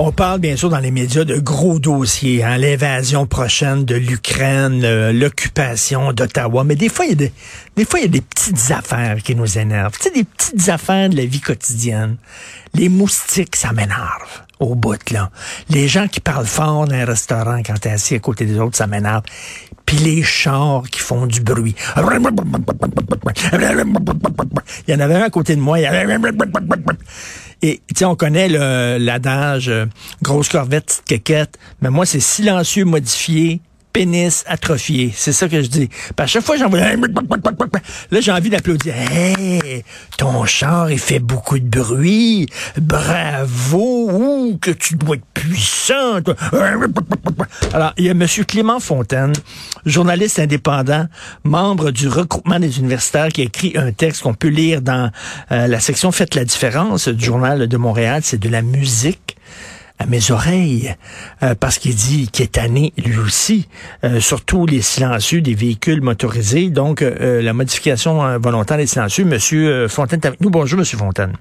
On parle bien sûr dans les médias de gros dossiers, hein, l'invasion prochaine de l'Ukraine, euh, l'occupation d'Ottawa, mais des fois il y a des, des fois il y a des petites affaires qui nous énervent, tu sais des petites affaires de la vie quotidienne. Les moustiques, ça m'énerve au bout là. Les gens qui parlent fort dans un restaurant quand t'es assis à côté des autres, ça m'énerve. Puis les chars qui font du bruit. Il y en avait un à côté de moi. Et tu sais, on connaît l'adage euh, grosse corvette, petite quéquette, mais moi, c'est silencieux modifié, pénis atrophié. C'est ça que je dis. À chaque fois, j'en. Là, j'ai envie d'applaudir. Hey, ton char, il fait beaucoup de bruit. Bravo. Ouh, que tu dois être puissant. Alors, il y a M. Clément Fontaine, journaliste indépendant, membre du regroupement des universitaires, qui a écrit un texte qu'on peut lire dans euh, la section Faites la différence du journal de Montréal. C'est de la musique à mes oreilles, euh, parce qu'il dit qu'il est tanné lui aussi, euh, surtout les silencieux des véhicules motorisés, donc euh, la modification volontaire des silencieux. Monsieur Fontaine est avec nous. Bonjour, Monsieur Fontaine.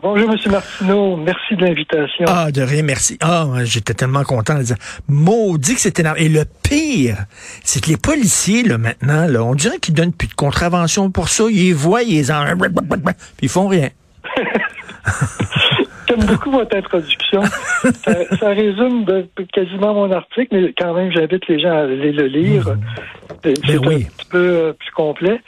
Bonjour, Monsieur Martineau. Merci de l'invitation. Ah, de rien, merci. Ah, j'étais tellement content de dire. Maudit que c'était énorme. Et le pire, c'est que les policiers, là, maintenant, là, on dirait qu'ils donnent plus de contraventions pour ça. Ils voient, ils en... Puis ils font rien. J'aime beaucoup votre introduction. ça, résume quasiment mon article, mais quand même, j'invite les gens à aller le lire. Mmh. C'est un petit peu euh, plus complet.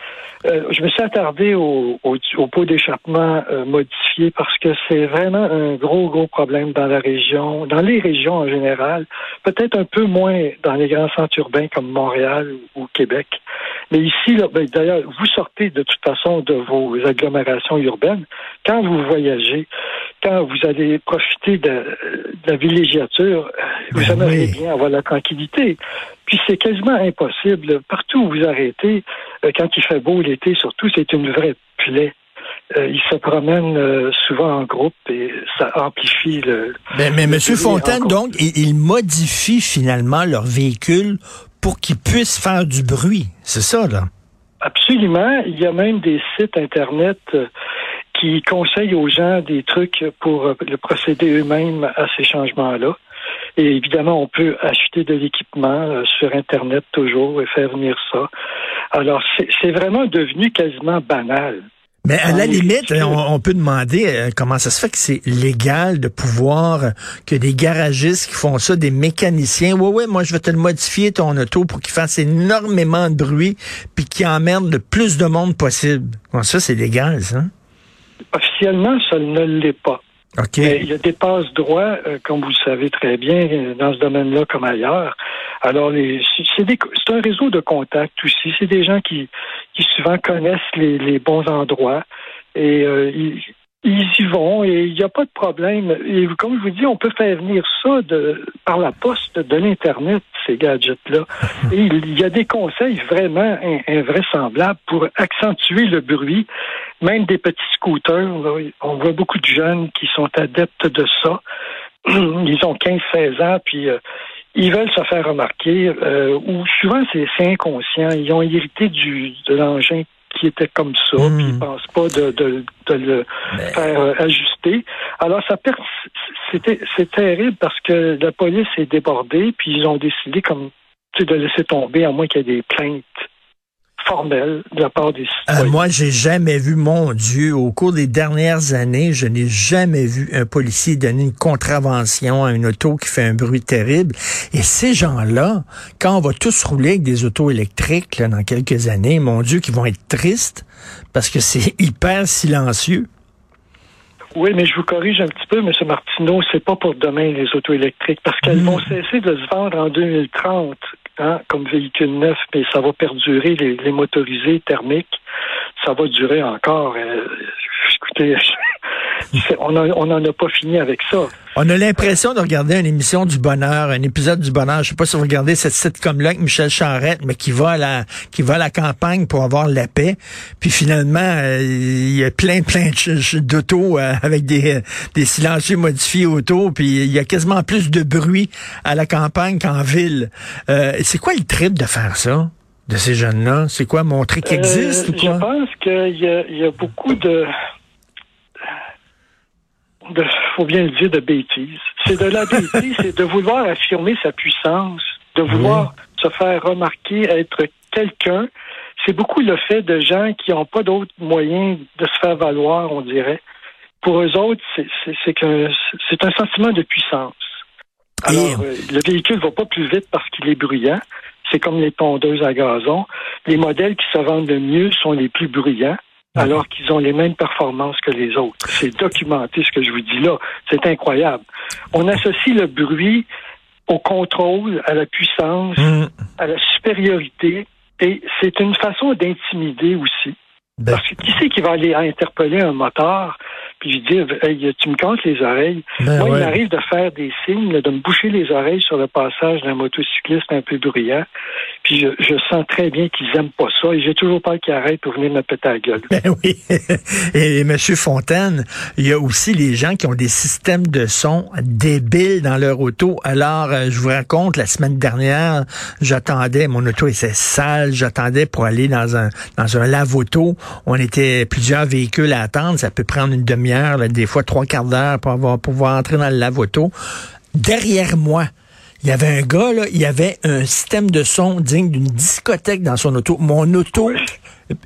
Euh, je me suis attardé au, au, pot d'échappement euh, modifié parce que c'est vraiment un gros, gros problème dans la région, dans les régions en général, peut-être un peu moins dans les grands centres urbains comme Montréal ou Québec. Mais ici, ben, d'ailleurs, vous sortez de toute façon de vos agglomérations urbaines. Quand vous voyagez, quand vous allez profiter de, la villégiature, vous ben aimeriez bien avoir la tranquillité. Puis c'est quasiment impossible. Partout où vous arrêtez, euh, quand il fait beau l'été, surtout, c'est une vraie plaie. Euh, ils se promènent euh, souvent en groupe et ça amplifie le. Ben, mais, mais M. Fontaine, donc, ils modifient finalement leur véhicule pour qu'ils puissent faire du bruit. C'est ça, là? Absolument. Il y a même des sites Internet qui conseillent aux gens des trucs pour le procéder eux-mêmes à ces changements-là. Et évidemment, on peut acheter de l'équipement euh, sur Internet toujours et faire venir ça. Alors, c'est vraiment devenu quasiment banal. Mais à la limite, on, peut demander euh, comment ça se fait que c'est légal de pouvoir, euh, que des garagistes qui font ça, des mécaniciens, ouais, ouais, moi je vais te le modifier ton auto pour qu'il fasse énormément de bruit puis qu'il emmerde le plus de monde possible. Bon, ça, c'est légal, ça? Officiellement, ça ne l'est pas. Mais il y a des passes droits, euh, comme vous le savez très bien, dans ce domaine-là comme ailleurs. Alors, c'est un réseau de contacts aussi. C'est des gens qui, qui souvent connaissent les, les bons endroits et euh, ils, ils y vont et il n'y a pas de problème. Et comme je vous dis, on peut faire venir ça de, par la poste de l'Internet, ces gadgets-là. Et il y a des conseils vraiment invraisemblables pour accentuer le bruit, même des petits scooters. On voit beaucoup de jeunes qui sont adeptes de ça. Ils ont 15-16 ans, puis euh, ils veulent se faire remarquer, euh, ou souvent c'est inconscient. Ils ont hérité du, de l'engin qui était comme ça, puis ils ne hmm. pensent pas de, de, de le faire euh, ajuster. Alors, ça c'était c'est terrible parce que la police est débordée, puis ils ont décidé comme de laisser tomber, à moins qu'il y ait des plaintes formelle de la part des euh, citoyens. moi, j'ai jamais vu, mon Dieu, au cours des dernières années, je n'ai jamais vu un policier donner une contravention à une auto qui fait un bruit terrible. Et ces gens-là, quand on va tous rouler avec des autos électriques là, dans quelques années, mon Dieu, qui vont être tristes parce que c'est hyper silencieux. Oui, mais je vous corrige un petit peu, M. Martineau, c'est pas pour demain les autos électriques, parce qu'elles hmm. vont cesser de se vendre en 2030 hein, comme véhicule neuf, mais ça va perdurer les, motorisés thermiques. Ça va durer encore. Euh, écoutez, on n'en a pas fini avec ça. On a l'impression de regarder une émission du bonheur, un épisode du bonheur. Je sais pas si vous regardez cette sitcom-là avec Michel Charette, mais qui va à la, qui va à la campagne pour avoir la paix. Puis finalement, euh, il y a plein, plein d'autos euh, avec des, des silencieux modifiés autour. Puis il y a quasiment plus de bruit à la campagne qu'en ville. Euh, c'est quoi le trip de faire ça? de ces jeunes-là? C'est quoi, montrer qu'ils existent ou quoi? Je pense qu'il y, y, a beaucoup de de, faut bien le dire, de bêtises. C'est de la bêtise, c'est de vouloir affirmer sa puissance, de vouloir se faire remarquer, être quelqu'un. C'est beaucoup le fait de gens qui n'ont pas d'autres moyens de se faire valoir, on dirait. Pour eux autres, c'est que c'est un sentiment de puissance. Alors, euh, le véhicule ne va pas plus vite parce qu'il est bruyant. C'est comme les tondeuses à gazon. Les modèles qui se vendent le mieux sont les plus bruyants alors qu'ils ont les mêmes performances que les autres. C'est documenté ce que je vous dis là. C'est incroyable. On associe le bruit au contrôle, à la puissance, mm. à la supériorité, et c'est une façon d'intimider aussi. Ben. Parce que qui c'est qui va aller interpeller un moteur puis je dis, hey, tu me casses les oreilles. Ben Moi, il m'arrive de faire des signes, de me boucher les oreilles sur le passage d'un motocycliste un peu bruyant. Puis je, sens très bien qu'ils aiment pas ça et j'ai toujours peur qu'ils arrêtent pour venir me péter la gueule. Ben oui. Et, M. Fontaine, il y a aussi les gens qui ont des systèmes de son débiles dans leur auto. Alors, euh, je vous raconte, la semaine dernière, j'attendais, mon auto était sale, j'attendais pour aller dans un dans un lave-auto. On était plusieurs véhicules à attendre, ça peut prendre une demi des fois trois quarts d'heure pour avoir, pouvoir entrer dans le lave-auto. Derrière moi, il y avait un gars, là, il y avait un système de son digne d'une discothèque dans son auto. Mon auto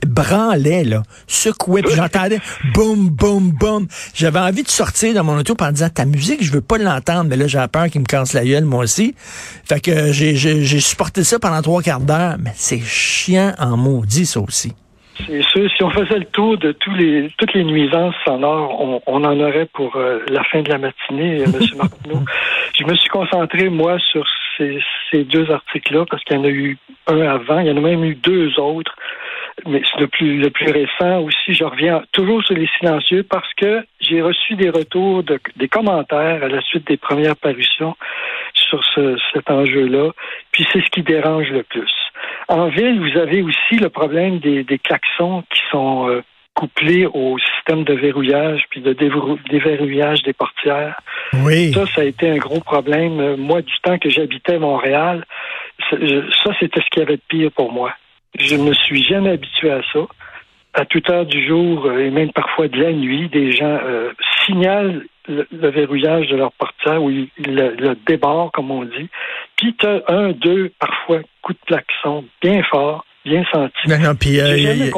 branlait, là, secouait, puis j'entendais boum, boum, boum. J'avais envie de sortir dans mon auto en disant, ta musique, je veux pas l'entendre, mais là, j'ai peur qu'il me casse la gueule, moi aussi. Fait que j'ai supporté ça pendant trois quarts d'heure, mais c'est chiant en maudit, ça aussi. C'est sûr, si on faisait le tour de tous les, toutes les nuisances sonores, on, on en aurait pour euh, la fin de la matinée, euh, M. Martineau. Je me suis concentré, moi, sur ces, ces deux articles-là, parce qu'il y en a eu un avant, il y en a même eu deux autres. Mais le plus, le plus récent aussi, je reviens toujours sur les silencieux parce que j'ai reçu des retours, de, des commentaires à la suite des premières parutions sur ce, cet enjeu-là. Puis c'est ce qui dérange le plus. En ville, vous avez aussi le problème des, des klaxons qui sont euh, couplés au système de verrouillage puis de déverrouillage des portières. Oui. Ça, ça a été un gros problème. Euh, moi, du temps que j'habitais Montréal, ça, c'était ce qu'il y avait de pire pour moi. Je ne me suis jamais habitué à ça. À toute heure du jour euh, et même parfois de la nuit, des gens signalent le, verrouillage de leur portière ou le, le comme on dit. Puis tu as un, deux, parfois, coups de klaxon bien fort bien senti. Non, non, puis, euh,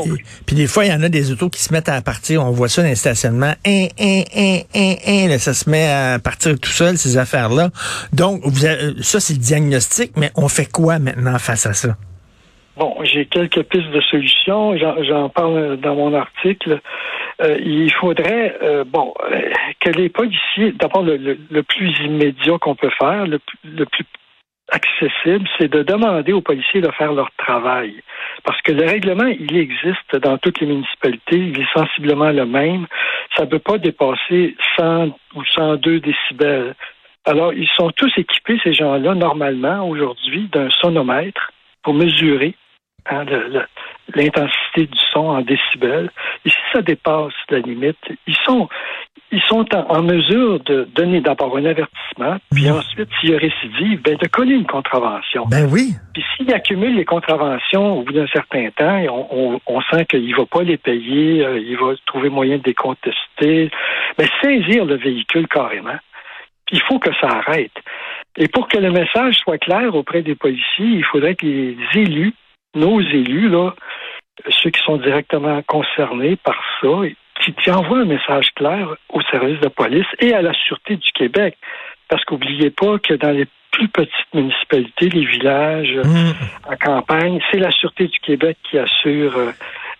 puis des fois, il y en a des autos qui se mettent à partir. On voit ça dans les stationnements. Un, un, un, là, ça se met à partir tout seul, ces affaires-là. Donc, vous ça, c'est le diagnostic, mais on fait quoi maintenant face à ça? Bon, j'ai quelques pistes de solutions. J'en parle dans mon article. Euh, il faudrait, euh, bon, euh, que les policiers, d'abord le, le, plus immédiat qu'on peut faire, le, le plus accessible, c'est de demander aux policiers de faire leur travail. Parce que le règlement, il existe dans toutes les municipalités, il est sensiblement le même. Ça ne peut pas dépasser 100 ou 102 décibels. Alors, ils sont tous équipés, ces gens-là, normalement, aujourd'hui, d'un sonomètre pour mesurer Hein, l'intensité du son en décibels. Et si ça dépasse la limite, ils sont ils sont en, mesure de donner d'abord un avertissement, puis mmh. ensuite, s'il y a récidive, ben, de coller une contravention. Ben oui. Puis s'il accumule les contraventions au bout d'un certain temps, on, on, sent qu'il ne va pas les payer, euh, il va trouver moyen de les contester, mais saisir le véhicule carrément. Il faut que ça arrête. Et pour que le message soit clair auprès des policiers, il faudrait que les élus nos élus, là, ceux qui sont directement concernés par ça, qui, qui envoient un message clair au service de police et à la Sûreté du Québec. Parce qu'oubliez pas que dans les plus petites municipalités, les villages, mmh. en campagne, c'est la Sûreté du Québec qui assure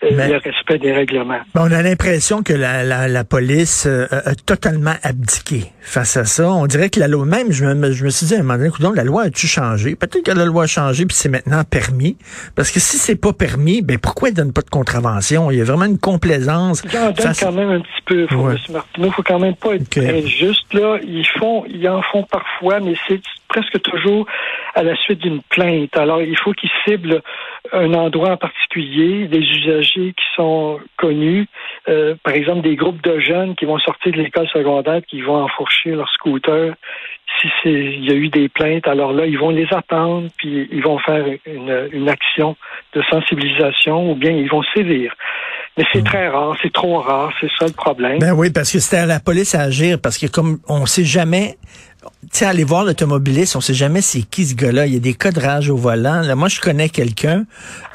euh, le respect des règlements. on a l'impression que la, la, la police a totalement abdiqué face à ça. On dirait que la loi, même, je me, je me suis dit à un moment donné, la loi a-tu changé? Peut-être que la loi a changé puis c'est maintenant permis. Parce que si c'est pas permis, ben pourquoi ils donnent pas de contravention? Il y a vraiment une complaisance. Ils en donnent quand même un petit peu, faut, M. Martineau. faut quand même pas être injuste, là. Ils font, ils en font parfois, mais c'est presque toujours à la suite d'une plainte. Alors, il faut qu'ils ciblent un endroit en particulier, des usagers qui sont connus, euh, par exemple des groupes de jeunes qui vont sortir de l'école secondaire, qui vont enfourcher leur scooter. Si il y a eu des plaintes, alors là, ils vont les attendre, puis ils vont faire une, une action de sensibilisation ou bien ils vont sévir. Mais c'est hmm. très rare, c'est trop rare, c'est ça le problème. Ben oui, parce que c'était à la police à agir, parce que comme on sait jamais, tu aller voir l'automobiliste, on sait jamais c'est qui ce gars-là. Il y a des codrages au volant. Là, moi, je connais quelqu'un.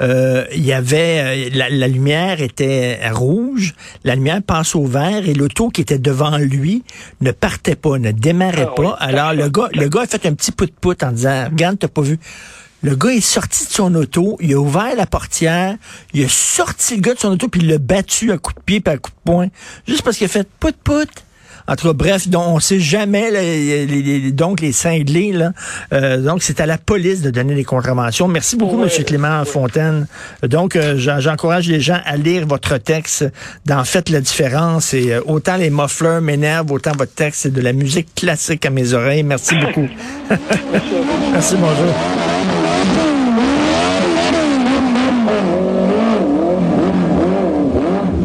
Euh, il y avait euh, la, lumière était rouge, la lumière passe au vert et l'auto qui était devant lui ne partait pas, ne démarrait ah pas. Alors le gars, le gars a fait un petit put en disant, regarde, t'as pas vu. Le gars est sorti de son auto, il a ouvert la portière, il a sorti le gars de son auto puis il l'a battu à coup de pied et à coup de poing, juste parce qu'il a fait put. En tout cas, bref, donc, on sait jamais, les, donc les cinglés, là. Euh, donc, c'est à la police de donner les contraventions. Merci beaucoup, M. Clément Fontaine. Donc, euh, j'encourage les gens à lire votre texte dans Faites la différence. Et euh, autant les mufflers m'énervent, autant votre texte, c'est de la musique classique à mes oreilles. Merci beaucoup. Merci, bonjour.